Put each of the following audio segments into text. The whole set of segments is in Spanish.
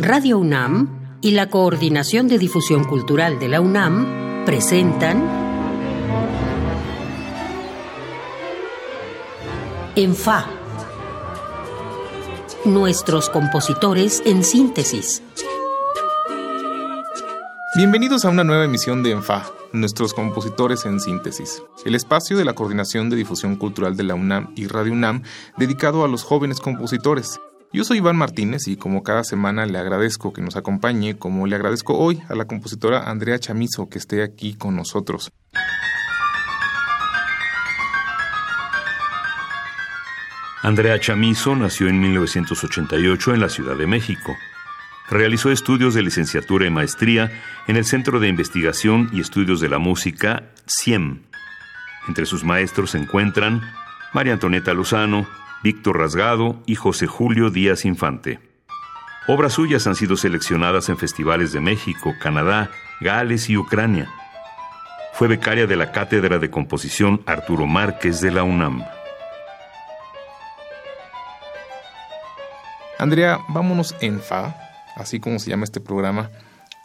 Radio UNAM y la Coordinación de Difusión Cultural de la UNAM presentan En Fa. Nuestros compositores en síntesis. Bienvenidos a una nueva emisión de ENFA, nuestros compositores en síntesis, el espacio de la Coordinación de Difusión Cultural de la UNAM y Radio UNAM dedicado a los jóvenes compositores. Yo soy Iván Martínez y como cada semana le agradezco que nos acompañe, como le agradezco hoy a la compositora Andrea Chamizo que esté aquí con nosotros. Andrea Chamizo nació en 1988 en la Ciudad de México. Realizó estudios de licenciatura y maestría en el Centro de Investigación y Estudios de la Música, CIEM. Entre sus maestros se encuentran María Antonieta Lozano, Víctor Rasgado y José Julio Díaz Infante. Obras suyas han sido seleccionadas en festivales de México, Canadá, Gales y Ucrania. Fue becaria de la Cátedra de Composición Arturo Márquez de la UNAM. Andrea, vámonos en Fa así como se llama este programa,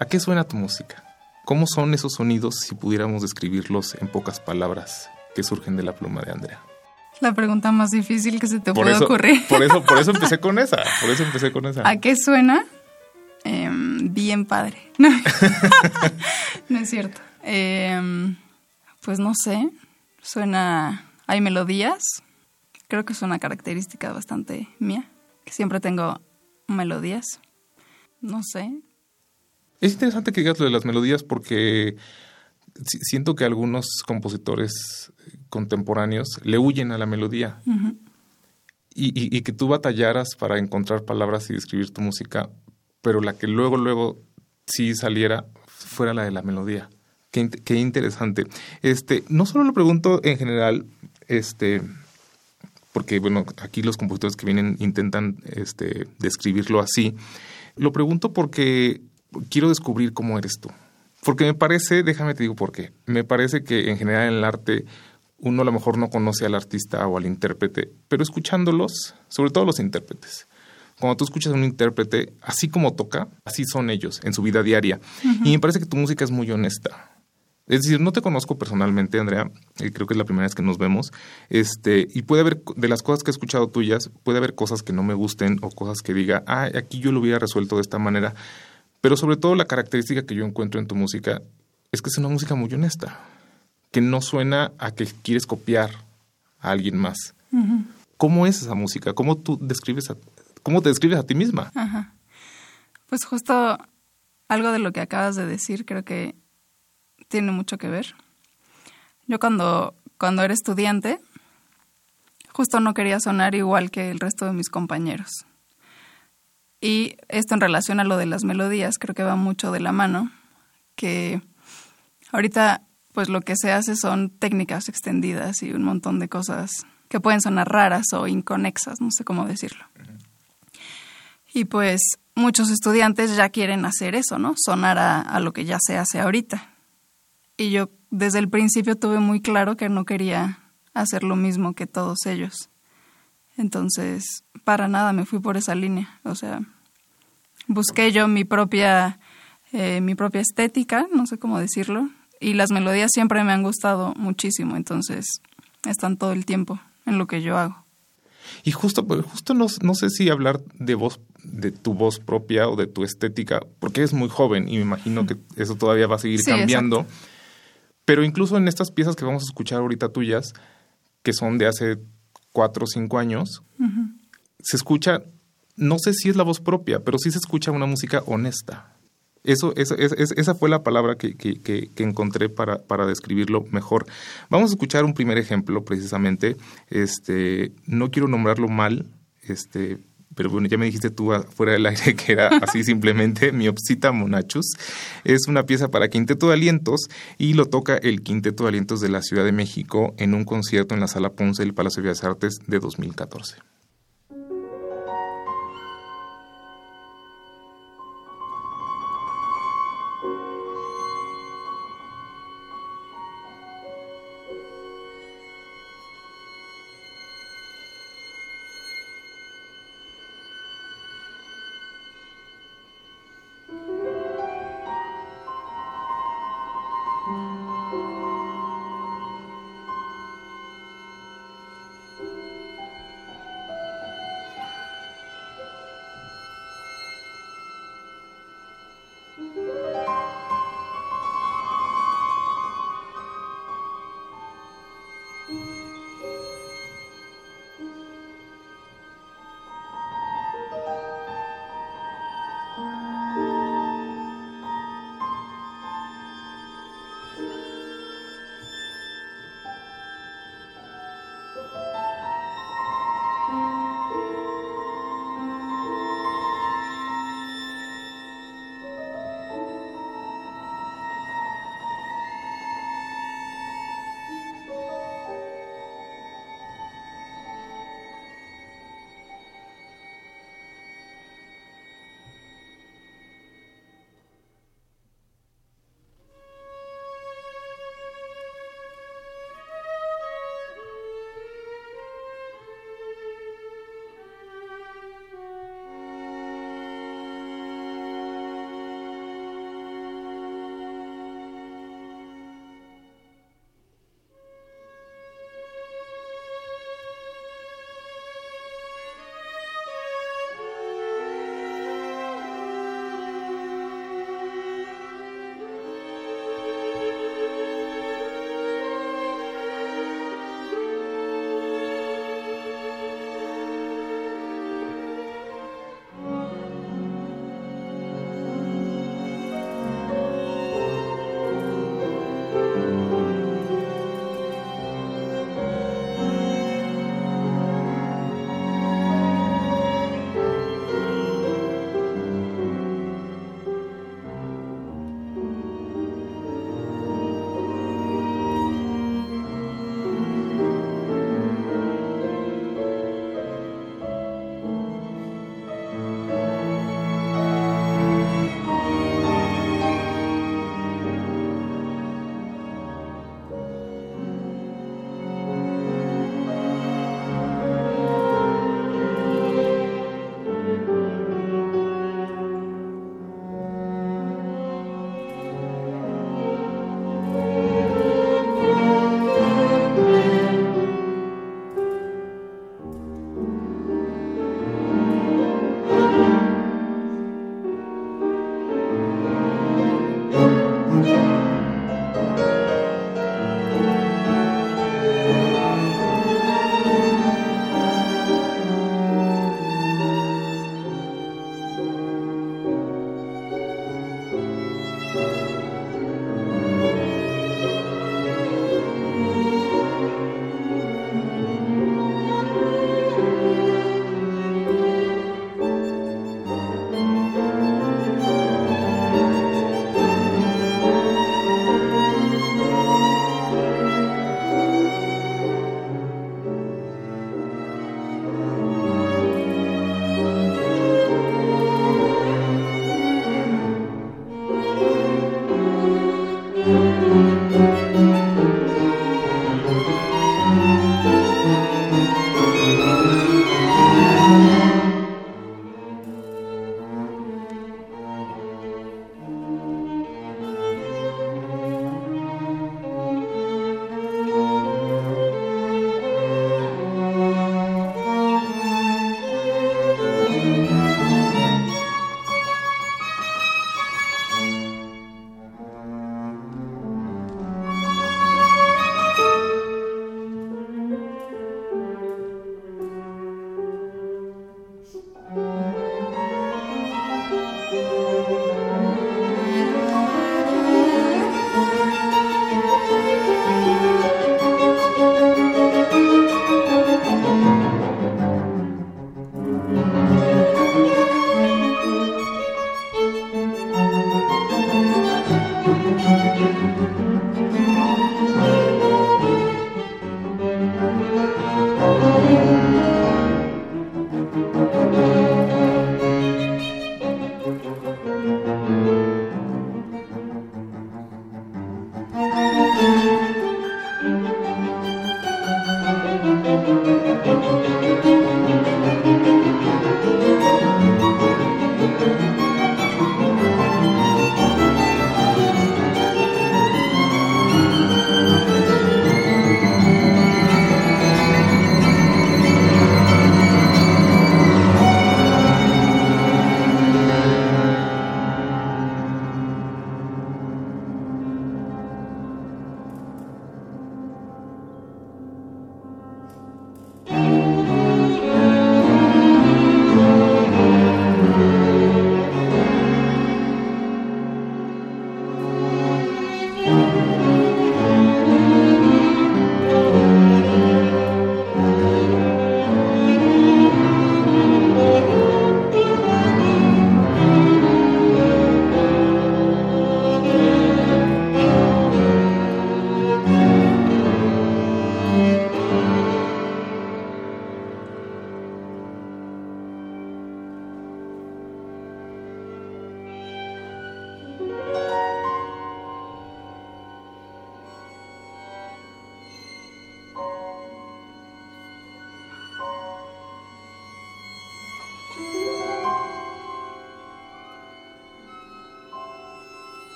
¿a qué suena tu música? ¿Cómo son esos sonidos si pudiéramos describirlos en pocas palabras que surgen de la pluma de Andrea? La pregunta más difícil que se te puede ocurrir. Por eso, por eso empecé con esa. Por eso empecé con esa. ¿A qué suena? Em, bien padre. No, es cierto. Em, pues no sé. Suena. Hay melodías. Creo que es una característica bastante mía. Que siempre tengo melodías. No sé. Es interesante que digas lo de las melodías porque siento que algunos compositores contemporáneos le huyen a la melodía. y, que tú batallaras para encontrar palabras y describir tu música, pero la que luego, luego sí saliera fuera la de la melodía. Qué, qué interesante. Este, no solo lo pregunto en general, este, porque bueno, aquí los compositores que vienen intentan este, describirlo así, lo pregunto porque quiero descubrir cómo eres tú. Porque me parece, déjame te digo por qué, me parece que en general en el arte uno a lo mejor no conoce al artista o al intérprete, pero escuchándolos, sobre todo los intérpretes, cuando tú escuchas a un intérprete, así como toca, así son ellos en su vida diaria. Y me parece que tu música es muy honesta. Es decir, no te conozco personalmente, Andrea, y creo que es la primera vez que nos vemos, este, y puede haber, de las cosas que he escuchado tuyas, puede haber cosas que no me gusten o cosas que diga, ah, aquí yo lo hubiera resuelto de esta manera, pero sobre todo la característica que yo encuentro en tu música es que es una música muy honesta, que no suena a que quieres copiar a alguien más. ¿Cómo es esa música? ¿Cómo tú describes a, cómo te describes a ti misma? Pues justo algo de lo que acabas de decir, creo que tiene mucho que ver. Yo cuando, cuando era estudiante, justo no quería sonar igual que el resto de mis compañeros. Y esto en relación a lo de las melodías, creo que va mucho de la mano, que ahorita pues lo que se hace son técnicas extendidas y un montón de cosas que pueden sonar raras o inconexas, no sé cómo decirlo. Y pues muchos estudiantes ya quieren hacer eso, ¿no? Sonar a, a lo que ya se hace ahorita. Y yo desde el principio tuve muy claro que no quería hacer lo mismo que todos ellos. Entonces, para nada me fui por esa línea. O sea, busqué yo mi propia, eh, mi propia estética, no sé cómo decirlo, y las melodías siempre me han gustado muchísimo, entonces están todo el tiempo en lo que yo hago. Y justo, pues, justo no, no sé si hablar de voz, de tu voz propia o de tu estética, porque es muy joven y me imagino que eso todavía va a seguir cambiando. Pero incluso en estas piezas que vamos a escuchar ahorita tuyas, que son de hace cuatro o cinco años, se escucha, no sé si es la voz propia, pero sí se escucha una música honesta. Eso, esa fue la palabra que, que, que, encontré para, para, describirlo mejor. Vamos a escuchar un primer ejemplo, precisamente. Este, no quiero nombrarlo mal, este, pero bueno, ya me dijiste tú fuera del aire que era así simplemente Miopsita Monachus. Es una pieza para quinteto de alientos y lo toca el Quinteto de Alientos de la Ciudad de México en un concierto en la Sala Ponce del Palacio de Bellas Artes de 2014.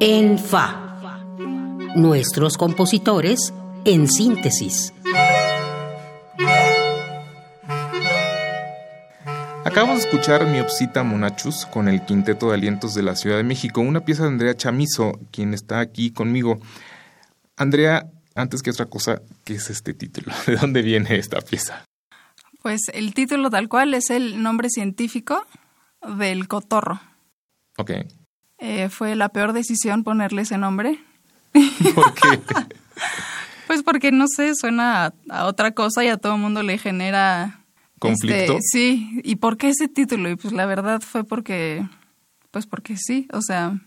En Fa. Nuestros compositores en síntesis. Acabamos de escuchar Miopsita Monachus con el Quinteto de Alientos de la Ciudad de México, una pieza de Andrea Chamizo, quien está aquí conmigo. Andrea, antes que otra cosa, ¿qué es este título? ¿De dónde viene esta pieza? Pues el título tal cual es el nombre científico del cotorro. Ok. Eh, fue la peor decisión ponerle ese nombre. ¿Por qué? pues porque no sé, suena a, a, otra cosa y a todo el mundo le genera conflicto. Este, sí, ¿y por qué ese título? Y pues la verdad fue porque, pues porque sí, o sea,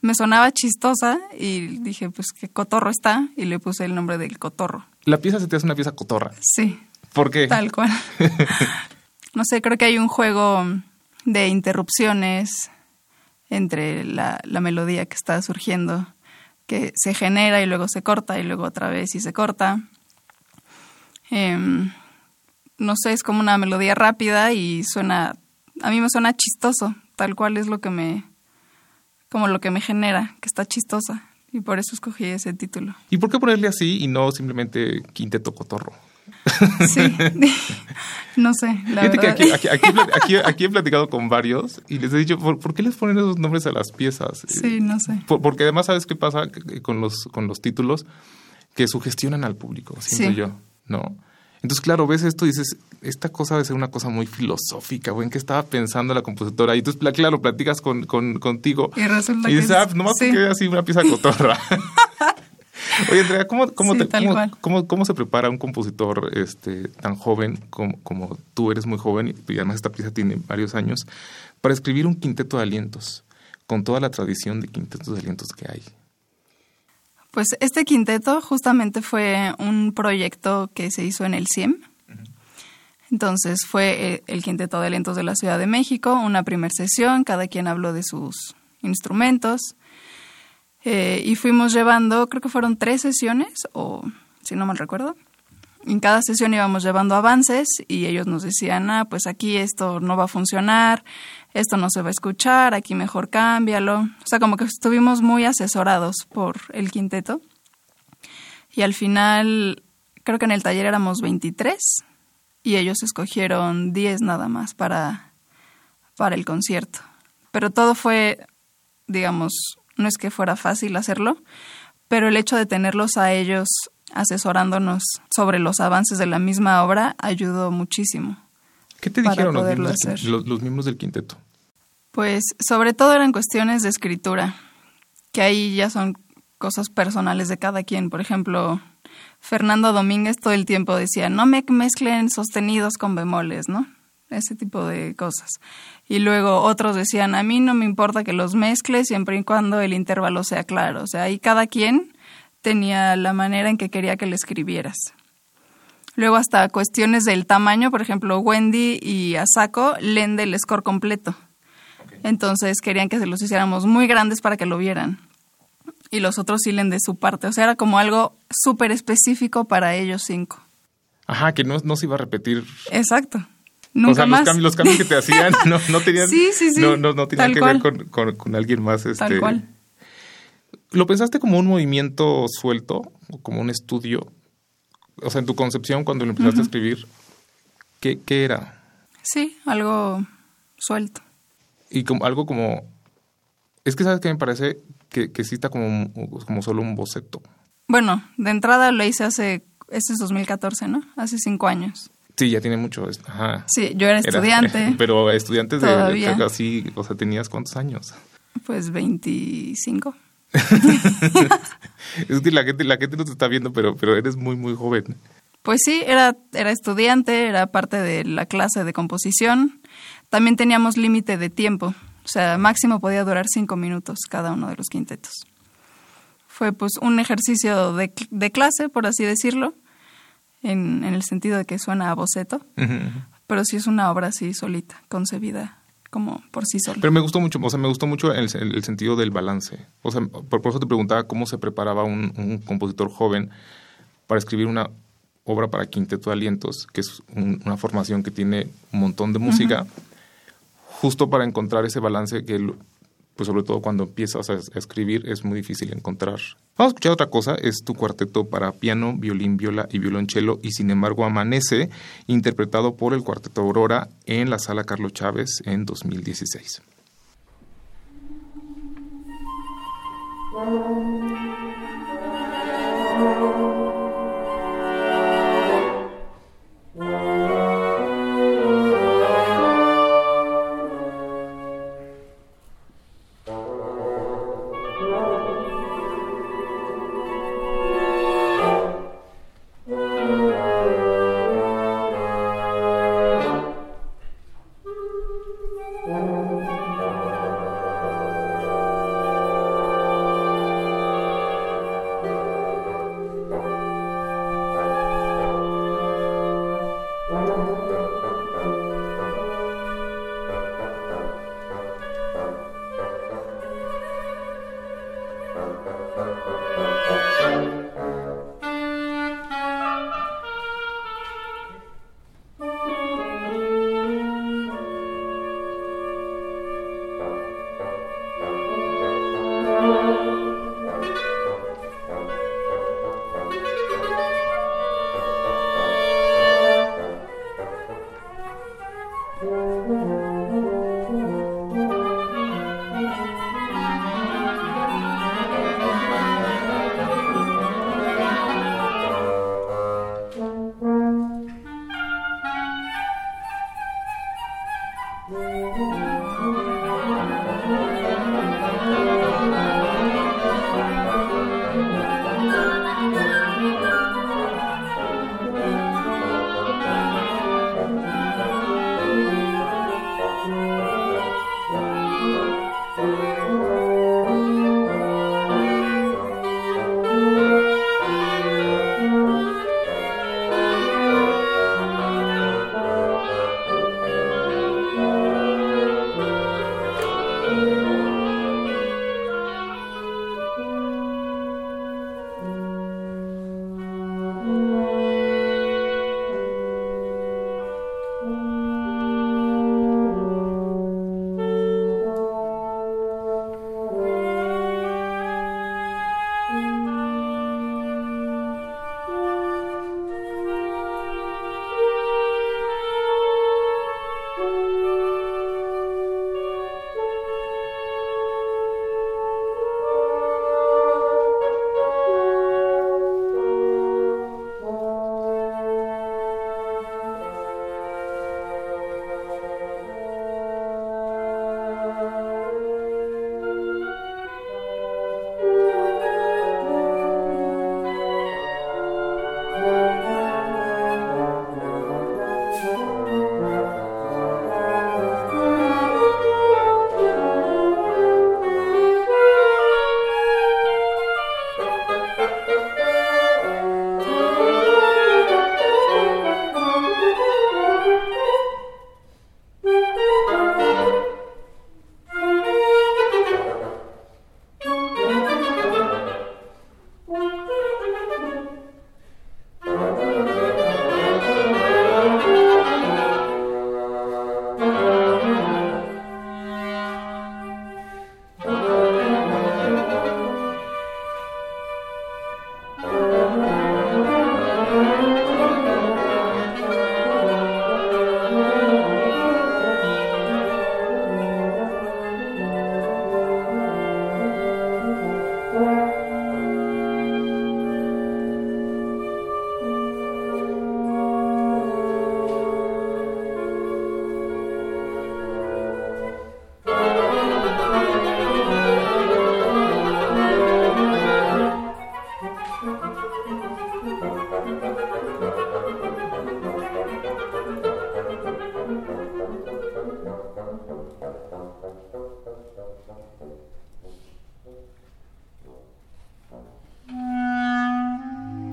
me sonaba chistosa y dije, pues qué cotorro está y le puse el nombre del cotorro. La pieza se te hace una pieza cotorra. Sí. ¿Por qué? Tal cual. no sé, creo que hay un juego de interrupciones entre la, la melodía que está surgiendo, que se genera y luego se corta y luego otra vez y se corta. Eh, no sé, es como una melodía rápida y suena, a mí me suena chistoso, tal cual es lo que me, como lo que me genera, que está chistosa. Y por eso escogí ese título. ¿Y por qué ponerle así y no simplemente Quinteto Cotorro? Sí, no sé, la Fíjate verdad. que aquí, aquí, aquí, aquí, he platicado con varios y les he dicho, ¿por, ¿por, qué les ponen esos nombres a las piezas? Sí, no sé. Por, porque además, ¿sabes qué pasa con los, con los títulos? Que sugestionan al público, siento Sí. yo, ¿no? Entonces, claro, ves esto y dices, esta cosa debe ser una cosa muy filosófica, güey, ¿en qué estaba pensando la compositora? Y entonces, claro, platicas con, con, contigo Y resulta y que dices, es- ah, nomás sí. porque así una pieza cotorra. Oye, Andrea, ¿cómo, cómo, Sí, te- cómo- cómo se prepara un compositor este, tan joven como, como tú eres muy joven y además esta pieza tiene varios años para escribir un quinteto de alientos con toda la tradición de quintetos de alientos que hay? Pues este quinteto justamente fue un proyecto que se hizo en el CIEM. Entonces fue eh, el Quinteto de Alientos de la Ciudad de México, una primera sesión, cada quien habló de sus instrumentos eh, y fuimos llevando, creo que fueron tres sesiones, o si no mal recuerdo. En cada sesión íbamos llevando avances y ellos nos decían, ah, pues aquí esto no va a funcionar, esto no se va a escuchar, aquí mejor cámbialo. O sea, como que estuvimos muy asesorados por el quinteto. Y al final, creo que en el taller éramos 23 y ellos escogieron 10 nada más para, para el concierto. Pero todo fue, digamos, no es que fuera fácil hacerlo, pero el hecho de tenerlos a ellos asesorándonos sobre los avances de la misma obra ayudó muchísimo. ¿Qué te dijeron los miembros, hacer. los, los miembros del quinteto? Pues sobre todo eran cuestiones de escritura, que ahí ya son cosas personales de cada quien. Por ejemplo, Fernando Domínguez todo el tiempo decía, no me mezclen sostenidos con bemoles, ¿no? Ese tipo de cosas. Y luego otros decían, a mí no me importa que los mezcle siempre y cuando el intervalo sea claro. O sea, ahí cada quien tenía la manera en que quería que le escribieras. Luego hasta cuestiones del tamaño, por ejemplo, Wendy y Asako leen del score completo. Entonces querían que se los hiciéramos muy grandes para que lo vieran. Y los otros sí leen de su parte. O sea, era como algo súper específico para ellos cinco. Ajá, que no, no se iba a repetir. Exacto. Nunca o sea, más. Los, cambios, los cambios que te hacían no, no tenían, Sí, sí, sí. No, no, no tenían que cual. ver con, con- con alguien más. Este, Tal cual. ¿Lo pensaste como un movimiento suelto o como un estudio? O sea, en tu concepción, cuando lo empezaste a escribir, ¿qué, qué era? Sí, algo suelto. Y como, algo como... Es que, ¿sabes qué me parece? Que, que sí está como, como solo un boceto. Bueno, de entrada lo hice hace, este es 2014, ¿no? Hace cinco años. Sí, ya tiene mucho. Ajá. Sí, yo era Era- estudiante, pero estudiantes de, así, o sea, ¿tenías cuántos años? pues 25. Es que la gente, la gente no te está viendo, pero, pero eres muy, muy joven. Pues sí, era, era estudiante, era parte de la clase de composición. También teníamos límite de tiempo, o sea, máximo podía durar cinco minutos cada uno de los quintetos. Fue pues un ejercicio de, de clase, por así decirlo, en, en el sentido de que suena a boceto, pero sí es una obra así solita, concebida como por sí sola. Pero me gustó mucho, o sea, me gustó mucho el, el- sentido del balance. O sea, por, por eso te preguntaba cómo se preparaba un, un compositor joven para escribir una obra para quinteto de alientos, que es un- una formación que tiene un montón de música, justo para encontrar ese balance que, pues sobre todo cuando empiezas a, escribir es muy difícil encontrar. Vamos a escuchar otra cosa, es tu cuarteto para piano, violín, viola y violonchelo y sin embargo amanece, interpretado por el cuarteto Aurora en la sala Carlos Chávez en 2016.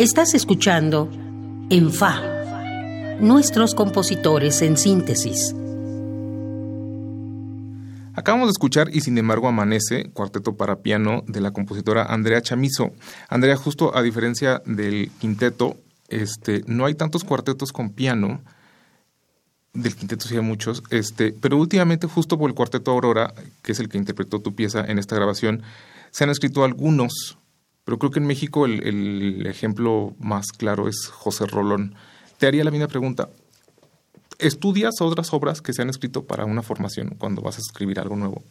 Estás escuchando En Fa, nuestros compositores en síntesis. Acabamos de escuchar Y sin embargo amanece, cuarteto para piano de la compositora Andrea Chamizo. Andrea, justo a diferencia del quinteto, este, no hay tantos cuartetos con piano Del quinteto sí hay muchos, este, pero últimamente justo por el cuarteto Aurora, que es el que interpretó tu pieza en esta grabación, se han escrito algunos, pero creo que en México el, el ejemplo más claro es José Rolón. Te haría la misma pregunta. ¿Estudias otras obras que se han escrito para una formación cuando vas a escribir algo nuevo?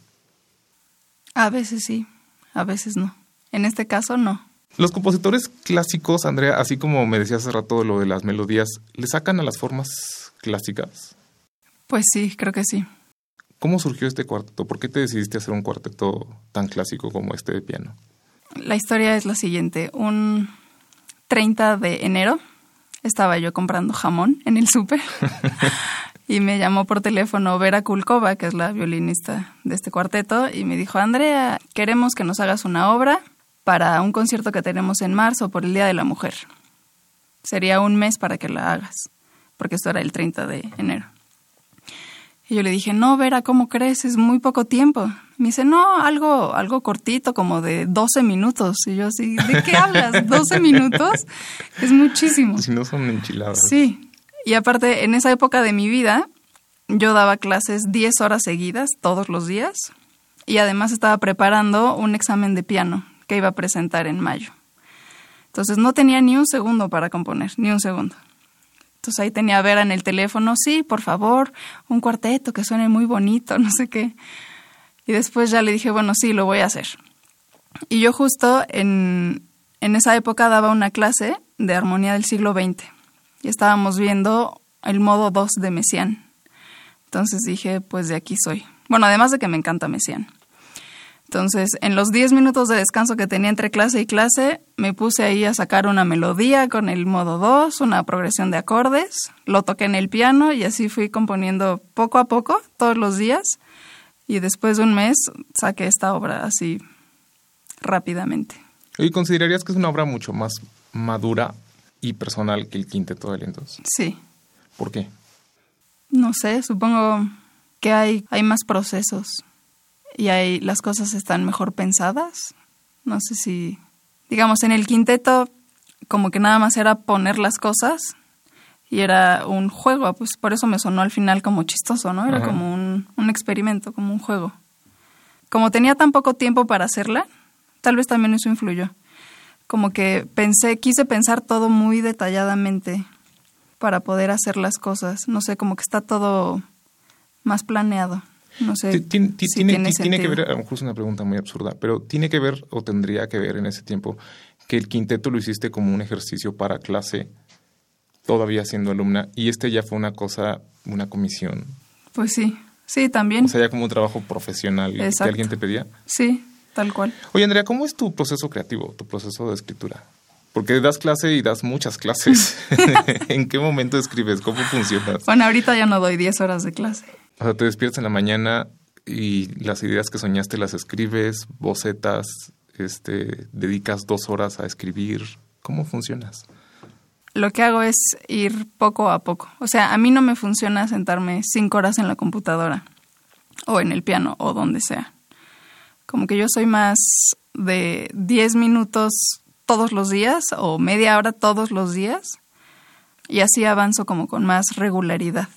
A veces sí, a veces no. En este caso no. Los compositores clásicos, Andrea, así como me decías hace rato lo de las melodías, ¿le sacan a las formas clásicas? Pues sí, creo que sí. ¿Cómo surgió este cuarteto? ¿Por qué te decidiste hacer un cuarteto tan clásico como este de piano? La historia es la siguiente. Un 30 de enero estaba yo comprando jamón en el súper y me llamó por teléfono Vera Kulkova, que es la violinista de este cuarteto, y me dijo, Andrea, queremos que nos hagas una obra para un concierto que tenemos en marzo por el Día de la Mujer. Sería un mes para que la hagas, porque esto era el 30 de enero. Y yo le dije, no, Vera, ¿cómo crees? Es muy poco tiempo. Me dice, no, algo, algo cortito, como de 12 minutos. Y yo así, ¿de qué hablas? ¿12 minutos? Es muchísimo. Si no son enchiladas. Sí. Y aparte, en esa época de mi vida, yo daba clases 10 horas seguidas, todos los días. Y además estaba preparando un examen de piano que iba a presentar en mayo. Entonces no tenía ni un segundo para componer, ni un segundo. Entonces ahí tenía a Vera en el teléfono, sí, por favor, un cuarteto que suene muy bonito, no sé qué. Y después ya le dije, bueno, sí, lo voy a hacer. Y yo justo en, en esa época daba una clase de armonía del siglo XX y estábamos viendo el modo 2 de Messiaen. Entonces dije, pues de aquí soy. Bueno, además de que me encanta Messiaen. Entonces, en los 10 minutos de descanso que tenía entre clase y clase, me puse ahí a sacar una melodía con el modo 2, una progresión de acordes, lo toqué en el piano y así fui componiendo poco a poco, todos los días. Y después de un mes saqué esta obra así rápidamente. ¿Y considerarías que es una obra mucho más madura y personal que el quinteto de lentos? Sí. ¿Por qué? No sé, supongo que hay, hay más procesos y ahí las cosas están mejor pensadas. No sé si, digamos, en el quinteto como que nada más era poner las cosas y era un juego, pues por eso me sonó al final como chistoso, ¿no? Era como un, un experimento, como un juego. Como tenía tan poco tiempo para hacerla, tal vez también eso influyó. Como que pensé, quise pensar todo muy detalladamente para poder hacer las cosas. No sé, como que está todo más planeado. No sé. Tiene, tiene, que ver, a lo mejor es una pregunta muy absurda, pero tiene que ver o tendría que ver en ese tiempo que el quinteto lo hiciste como un ejercicio para clase, todavía siendo alumna, y este ya fue una cosa, una comisión. Pues sí, sí, también. O sea, ya como un trabajo profesional que alguien te pedía. Sí, tal cual. Oye, Andrea, ¿cómo es tu proceso creativo, tu proceso de escritura? Porque das clase y das muchas clases. ¿En qué momento escribes? ¿Cómo funcionas? Bueno, ahorita ya no doy 10 horas de clase. O sea, te despiertas en la mañana y las ideas que soñaste las escribes, bocetas, este, dedicas dos horas a escribir. ¿Cómo funcionas? Lo que hago es ir poco a poco. O sea, a mí no me funciona sentarme cinco horas en la computadora o en el piano o donde sea. Como que yo soy más de diez minutos todos los días o media hora todos los días y así avanzo como con más regularidad.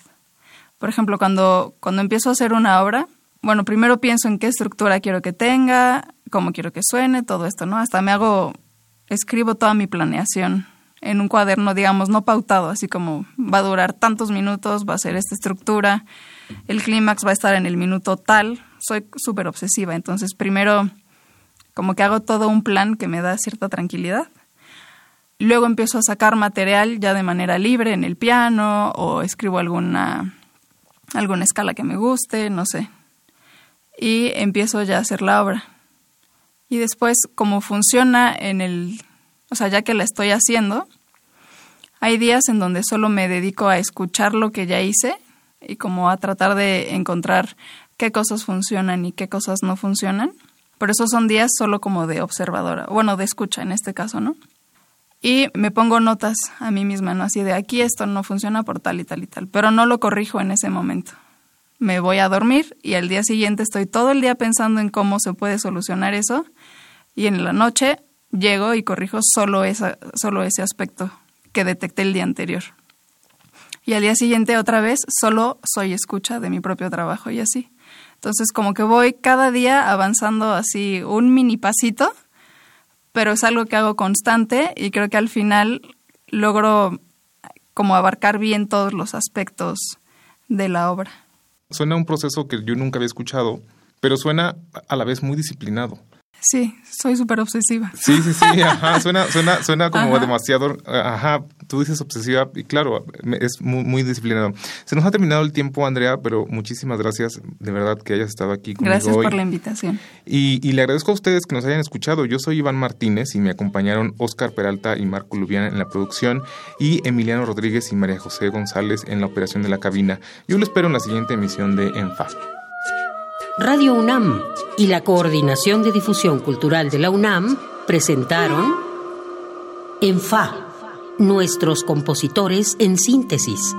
Por ejemplo, cuando, cuando empiezo a hacer una obra, bueno, primero pienso en qué estructura quiero que tenga, cómo quiero que suene, todo esto, ¿no? Hasta me hago, escribo toda mi planeación en un cuaderno, digamos, no pautado, así como va a durar tantos minutos, va a ser esta estructura, el clímax va a estar en el minuto tal. Soy súper obsesiva, entonces primero como que hago todo un plan que me da cierta tranquilidad. Luego empiezo a sacar material ya de manera libre en el piano o escribo alguna alguna escala que me guste, no sé. Y empiezo ya a hacer la obra. Y después, como funciona en el, o sea, ya que la estoy haciendo, hay días en donde solo me dedico a escuchar lo que ya hice y como a tratar de encontrar qué cosas funcionan y qué cosas no funcionan. Por eso son días solo como de observadora, bueno, de escucha en este caso, ¿no? y me pongo notas a mí misma, ¿no? Así de aquí esto no funciona por tal y tal y tal, pero no lo corrijo en ese momento. Me voy a dormir y al día siguiente estoy todo el día pensando en cómo se puede solucionar eso y en la noche llego y corrijo solo, solo ese aspecto que detecté el día anterior. y al día siguiente otra vez solo soy escucha de mi propio trabajo y así. Entonces como que voy cada día avanzando así un mini pasito, pero es algo que hago constante y creo que al final logro como abarcar bien todos los aspectos de la obra. Suena un proceso que yo nunca había escuchado, pero suena a la vez muy disciplinado. Sí, soy súper obsesiva. Sí, sí, sí, ajá, suena, suena, suena como demasiado, ajá, tú dices obsesiva y claro, es muy, muy, disciplinado. Se nos ha terminado el tiempo, Andrea, pero muchísimas gracias de verdad que hayas estado aquí conmigo Gracias por la invitación. Y, y, le agradezco a ustedes que nos hayan escuchado. Yo soy Iván Martínez y me acompañaron Oscar Peralta y Marco Lubiana en la producción y Emiliano Rodríguez y María José González en la operación de la cabina. Yo lo espero en la siguiente emisión de ENFA. Radio UNAM y la Coordinación de Difusión Cultural de la UNAM presentaron En Fa, nuestros compositores en síntesis